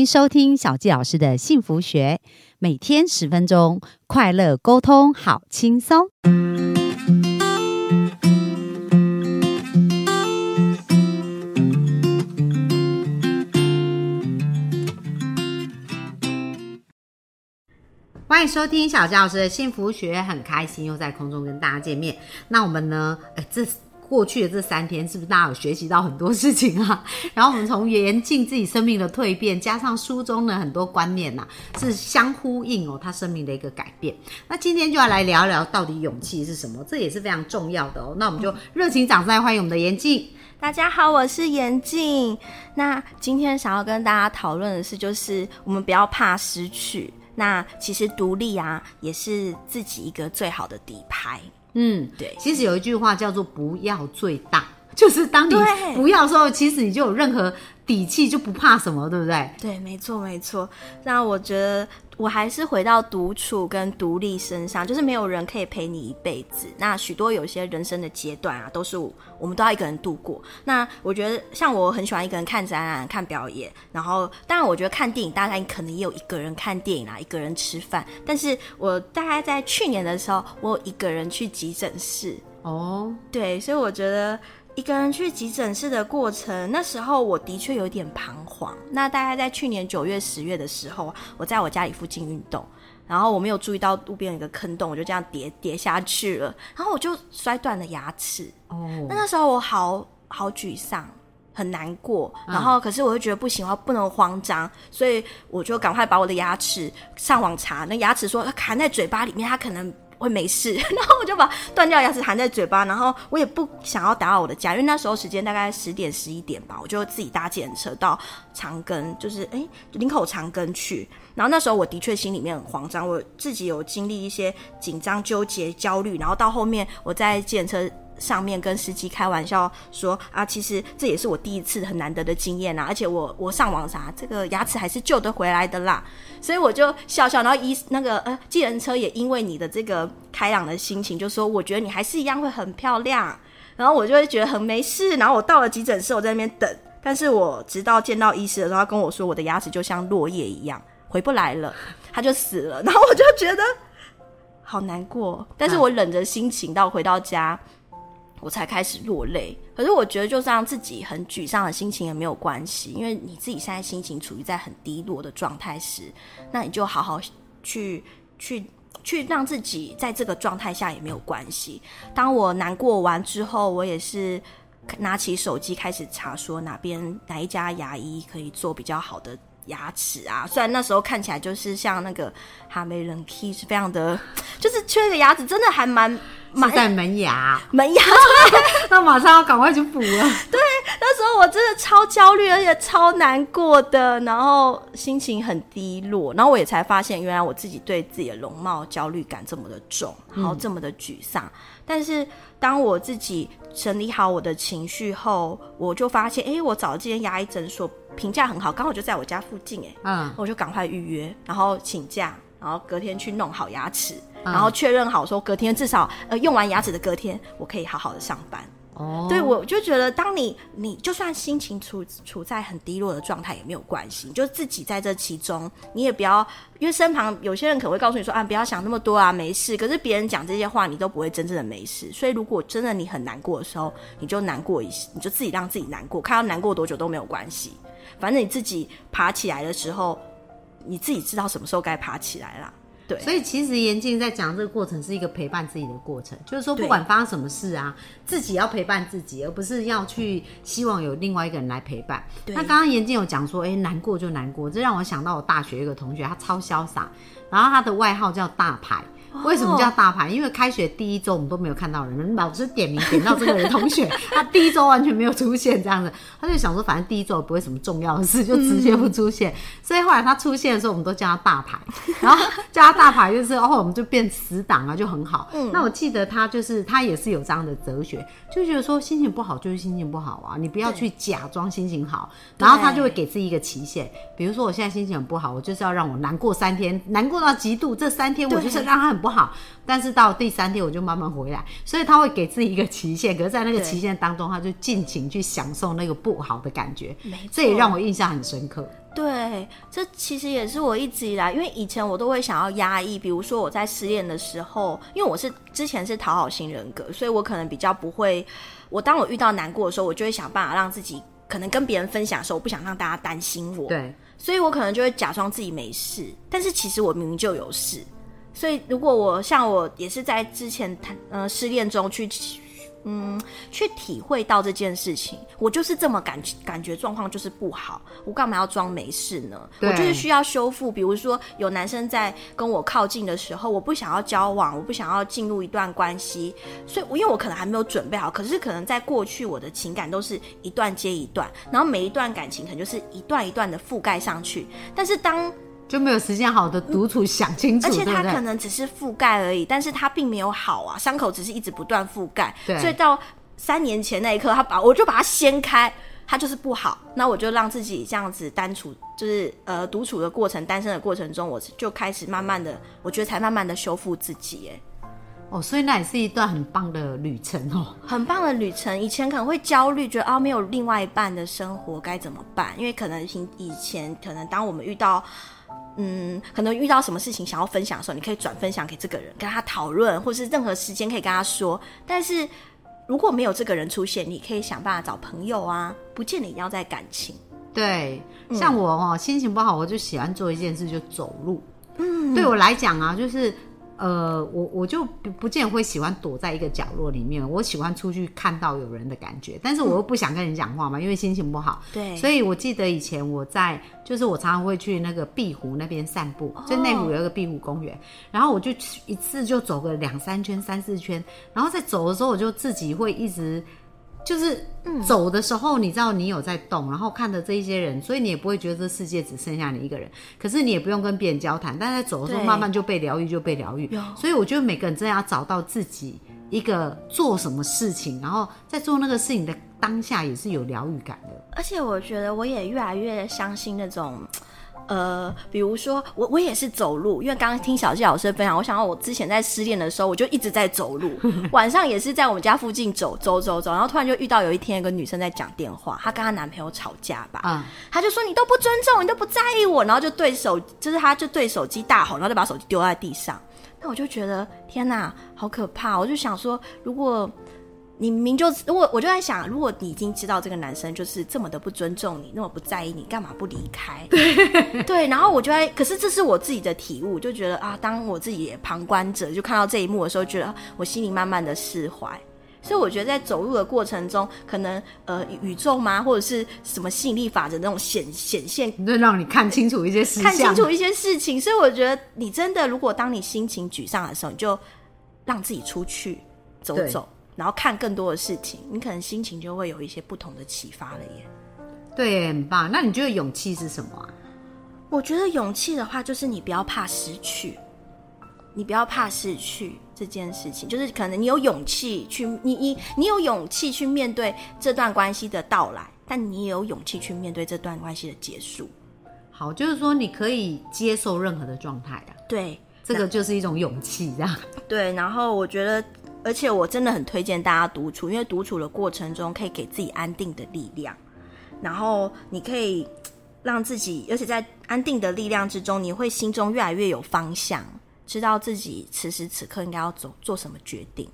迎收听小纪老师的幸福学，每天十分钟，快乐沟通，好轻松。欢迎收听小纪老师的幸福学，很开心又在空中跟大家见面。那我们呢？哎，这。过去的这三天，是不是大家有学习到很多事情啊？然后我们从严禁自己生命的蜕变，加上书中的很多观念呐，是相呼应哦，他生命的一个改变。那今天就要来聊聊到底勇气是什么，这也是非常重要的哦。那我们就热情掌声欢迎我们的严静。大家好，我是严静。那今天想要跟大家讨论的是，就是我们不要怕失去。那其实独立啊，也是自己一个最好的底牌。嗯，对，其实有一句话叫做“不要最大”，就是当你不要的时候，其实你就有任何底气，就不怕什么，对不对？对，没错，没错。那我觉得。我还是回到独处跟独立身上，就是没有人可以陪你一辈子。那许多有些人生的阶段啊，都是我们都要一个人度过。那我觉得，像我很喜欢一个人看展览、看表演，然后当然我觉得看电影，大家可能也有一个人看电影啊，一个人吃饭。但是我大概在去年的时候，我一个人去急诊室。哦，对，所以我觉得。一个人去急诊室的过程，那时候我的确有点彷徨。那大概在去年九月、十月的时候，我在我家里附近运动，然后我没有注意到路边有一个坑洞，我就这样跌跌下去了，然后我就摔断了牙齿。哦，那那时候我好好沮丧，很难过。然后可是我又觉得不行，我不能慌张，所以我就赶快把我的牙齿上网查。那牙齿说它含在嘴巴里面，它可能。会没事，然后我就把断掉牙齿含在嘴巴，然后我也不想要打扰我的家，因为那时候时间大概十点十一点吧，我就自己搭检车到长庚，就是哎林口长庚去。然后那时候我的确心里面很慌张，我自己有经历一些紧张、纠结、焦虑，然后到后面我在检车。上面跟司机开玩笑说啊，其实这也是我第一次很难得的经验呐，而且我我上网查，这个牙齿还是救得回来的啦，所以我就笑笑，然后医那个呃，计程车也因为你的这个开朗的心情，就说我觉得你还是一样会很漂亮，然后我就会觉得很没事，然后我到了急诊室，我在那边等，但是我直到见到医师的时候，他跟我说我的牙齿就像落叶一样回不来了，他就死了，然后我就觉得好难过，但是我忍着心情到回到家。我才开始落泪，可是我觉得就这样自己很沮丧的心情也没有关系，因为你自己现在心情处于在很低落的状态时，那你就好好去去去让自己在这个状态下也没有关系。当我难过完之后，我也是拿起手机开始查，说哪边哪一家牙医可以做比较好的牙齿啊。虽然那时候看起来就是像那个哈梅人 key 是非常的，就是缺个牙齿，真的还蛮。蛮在门牙，门牙，那马上要赶快去补了。对，那时候我真的超焦虑，而且超难过的，然后心情很低落，然后我也才发现，原来我自己对自己的容貌焦虑感这么的重，然后这么的沮丧。但是当我自己整理好我的情绪后，我就发现，哎，我找这间牙医诊所评价很好，刚好就在我家附近，哎，嗯，我就赶快预约，然后请假，然后隔天去弄好牙齿。然后确认好说，隔天至少呃用完牙齿的隔天，我可以好好的上班。哦，对我就觉得，当你你就算心情处处在很低落的状态也没有关系，就自己在这其中，你也不要因为身旁有些人可能会告诉你说啊，不要想那么多啊，没事。可是别人讲这些话，你都不会真正的没事。所以如果真的你很难过的时候，你就难过一，你就自己让自己难过，看到难过多久都没有关系。反正你自己爬起来的时候，你自己知道什么时候该爬起来了。所以其实严静在讲这个过程是一个陪伴自己的过程，就是说不管发生什么事啊，自己要陪伴自己，而不是要去希望有另外一个人来陪伴。那刚刚严静有讲说，哎，难过就难过，这让我想到我大学一个同学，他超潇洒，然后他的外号叫大牌。为什么叫大牌？因为开学第一周我们都没有看到人，老师点名点到这个人同学，他第一周完全没有出现，这样子，他就想说反正第一周不会什么重要的事，就直接不出现。所以后来他出现的时候，我们都叫他大牌，然后叫他大牌就是哦，我们就变死党啊，就很好。那我记得他就是他也是有这样的哲学，就觉得说心情不好就是心情不好啊，你不要去假装心情好，然后他就会给自己一个期限，比如说我现在心情很不好，我就是要让我难过三天，难过到极度，这三天我就是让他很。很不好，但是到第三天我就慢慢回来，所以他会给自己一个期限，可是在那个期限当中，他就尽情去享受那个不好的感觉，这也让我印象很深刻。对，这其实也是我一直以来，因为以前我都会想要压抑，比如说我在失恋的时候，因为我是之前是讨好型人格，所以我可能比较不会，我当我遇到难过的时候，我就会想办法让自己可能跟别人分享的时候，我不想让大家担心我，对。所以我可能就会假装自己没事，但是其实我明明就有事。所以如果我像我也是在之前谈呃失恋中去。嗯，去体会到这件事情，我就是这么感感觉状况就是不好，我干嘛要装没事呢？我就是需要修复。比如说，有男生在跟我靠近的时候，我不想要交往，我不想要进入一段关系，所以，我因为我可能还没有准备好。可是，可能在过去，我的情感都是一段接一段，然后每一段感情可能就是一段一段的覆盖上去。但是当就没有时间好的独处想清楚，而且它可能只是覆盖而已，但是它并没有好啊，伤口只是一直不断覆盖，所以到三年前那一刻，他把我就把它掀开，它就是不好，那我就让自己这样子单处，就是呃独处的过程，单身的过程中，我就开始慢慢的，我觉得才慢慢的修复自己，哎，哦，所以那也是一段很棒的旅程哦，很棒的旅程。以前可能会焦虑，觉得啊没有另外一半的生活该怎么办？因为可能以前可能当我们遇到。嗯，可能遇到什么事情想要分享的时候，你可以转分享给这个人，跟他讨论，或是任何时间可以跟他说。但是如果没有这个人出现，你可以想办法找朋友啊，不见得一定要在感情。对，像我哦，心情不好，我就喜欢做一件事，就走路。嗯，对我来讲啊，就是。呃，我我就不不见会喜欢躲在一个角落里面，我喜欢出去看到有人的感觉，但是我又不想跟人讲话嘛，因为心情不好。对，所以我记得以前我在，就是我常常会去那个碧湖那边散步，就内湖有一个碧湖公园，然后我就一次就走个两三圈、三四圈，然后在走的时候，我就自己会一直。就是走的时候，你知道你有在动，然后看着这一些人，所以你也不会觉得这世界只剩下你一个人。可是你也不用跟别人交谈，但在走的时候，慢慢就被疗愈，就被疗愈。所以我觉得每个人真的要找到自己一个做什么事情，然后在做那个事情的当下也是有疗愈感的。而且我觉得我也越来越相信那种。呃，比如说我我也是走路，因为刚刚听小纪老师分享，我想到我之前在失恋的时候，我就一直在走路，晚上也是在我们家附近走走走走，然后突然就遇到有一天一个女生在讲电话，她跟她男朋友吵架吧，嗯，她就说你都不尊重，你都不在意我，然后就对手就是她就对手机大吼，然后就把手机丢在地上，那我就觉得天哪，好可怕，我就想说如果。你明就如果我就在想，如果你已经知道这个男生就是这么的不尊重你，那么不在意你，干嘛不离开？对，然后我就在，可是这是我自己的体悟，就觉得啊，当我自己旁观者，就看到这一幕的时候，觉得我心里慢慢的释怀。所以我觉得在走路的过程中，可能呃宇宙吗，或者是什么吸引力法则那种显显现，就让你看清楚一些事，看清楚一些事情。所以我觉得你真的，如果当你心情沮丧的时候，你就让自己出去走走。然后看更多的事情，你可能心情就会有一些不同的启发了耶。对，很棒。那你觉得勇气是什么啊？我觉得勇气的话，就是你不要怕失去，你不要怕失去这件事情，就是可能你有勇气去，你你你有勇气去面对这段关系的到来，但你也有勇气去面对这段关系的结束。好，就是说你可以接受任何的状态啊。对，这个就是一种勇气，这样。对，然后我觉得。而且我真的很推荐大家独处，因为独处的过程中可以给自己安定的力量，然后你可以让自己，而且在安定的力量之中，你会心中越来越有方向，知道自己此时此刻应该要走做什么决定。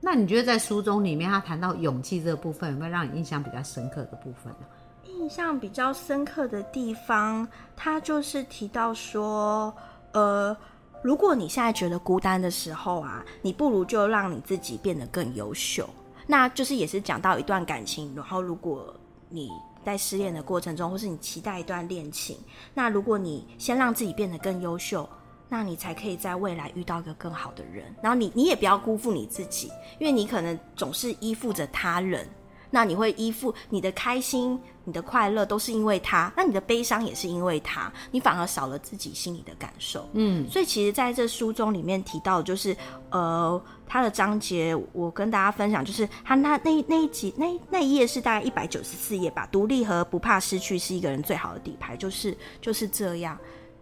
那你觉得在书中里面，他谈到勇气这个部分，有没有让你印象比较深刻的部分呢？印象比较深刻的地方，他就是提到说，呃。如果你现在觉得孤单的时候啊，你不如就让你自己变得更优秀。那就是也是讲到一段感情，然后如果你在失恋的过程中，或是你期待一段恋情，那如果你先让自己变得更优秀，那你才可以在未来遇到一个更好的人。然后你你也不要辜负你自己，因为你可能总是依附着他人。那你会依附你的开心、你的快乐都是因为他，那你的悲伤也是因为他，你反而少了自己心里的感受。嗯，所以其实在这书中里面提到，就是呃，他的章节我跟大家分享，就是他那那那一集那那一页是大概一百九十四页吧。独立和不怕失去是一个人最好的底牌，就是就是这样。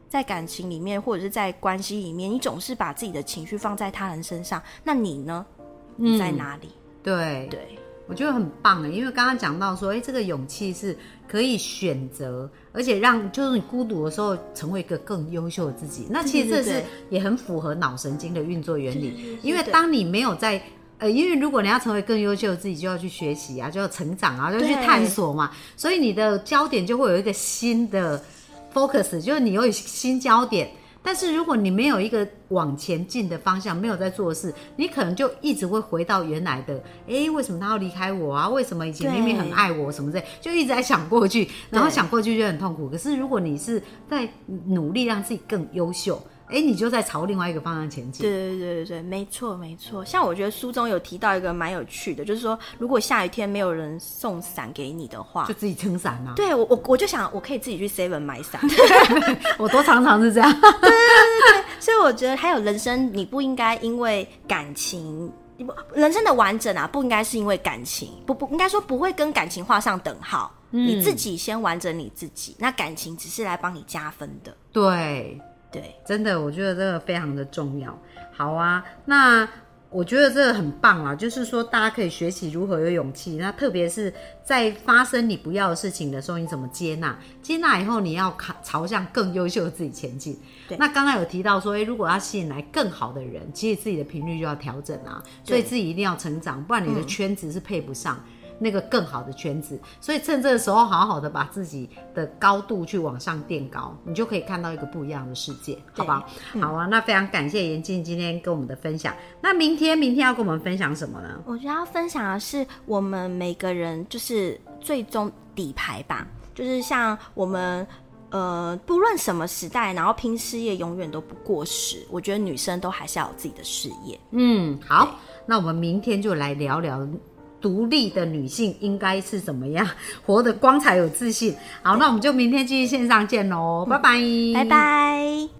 在感情里面或者是在关系里面，你总是把自己的情绪放在他人身上，那你呢？你在哪里？对对，我觉得很棒哎，因为刚刚讲到说，哎，这个勇气是可以选择，而且让就是你孤独的时候成为一个更优秀的自己。那其实这是也很符合脑神经的运作原理，因为当你没有在呃，因为如果你要成为更优秀的自己，就要去学习啊，就要成长啊，就要去探索嘛，所以你的焦点就会有一个新的 focus，就是你有新焦点。但是如果你没有一个往前进的方向，没有在做事，你可能就一直会回到原来的。哎，为什么他要离开我啊？为什么以前明明很爱我什么之类，就一直在想过去，然后想过去就很痛苦。可是如果你是在努力让自己更优秀。哎，你就在朝另外一个方向前进。对对对对对，没错没错。像我觉得书中有提到一个蛮有趣的，就是说，如果下雨天没有人送伞给你的话，就自己撑伞啊。对我我我就想，我可以自己去 Seven 买伞。我都常常是这样。对对对对，所以我觉得还有人生，你不应该因为感情，不人生的完整啊，不应该是因为感情，不不应该说不会跟感情画上等号。你自己先完整你自己，那感情只是来帮你加分的。对。对，真的，我觉得这个非常的重要。好啊，那我觉得这个很棒啊，就是说大家可以学习如何有勇气。那特别是在发生你不要的事情的时候，你怎么接纳？接纳以后，你要朝朝向更优秀的自己前进。那刚刚有提到说，哎，如果要吸引来更好的人，其实自己的频率就要调整啊，所以自己一定要成长，不然你的圈子是配不上。那个更好的圈子，所以趁这个时候好好的把自己的高度去往上垫高，你就可以看到一个不一样的世界，好吧？好啊，那非常感谢严静今天跟我们的分享。那明天，明天要跟我们分享什么呢？我觉得要分享的是我们每个人就是最终底牌吧，就是像我们呃，不论什么时代，然后拼事业永远都不过时。我觉得女生都还是要有自己的事业。嗯，好，那我们明天就来聊聊。独立的女性应该是怎么样 活得光彩有自信？好，那我们就明天继续线上见喽，拜拜，拜拜。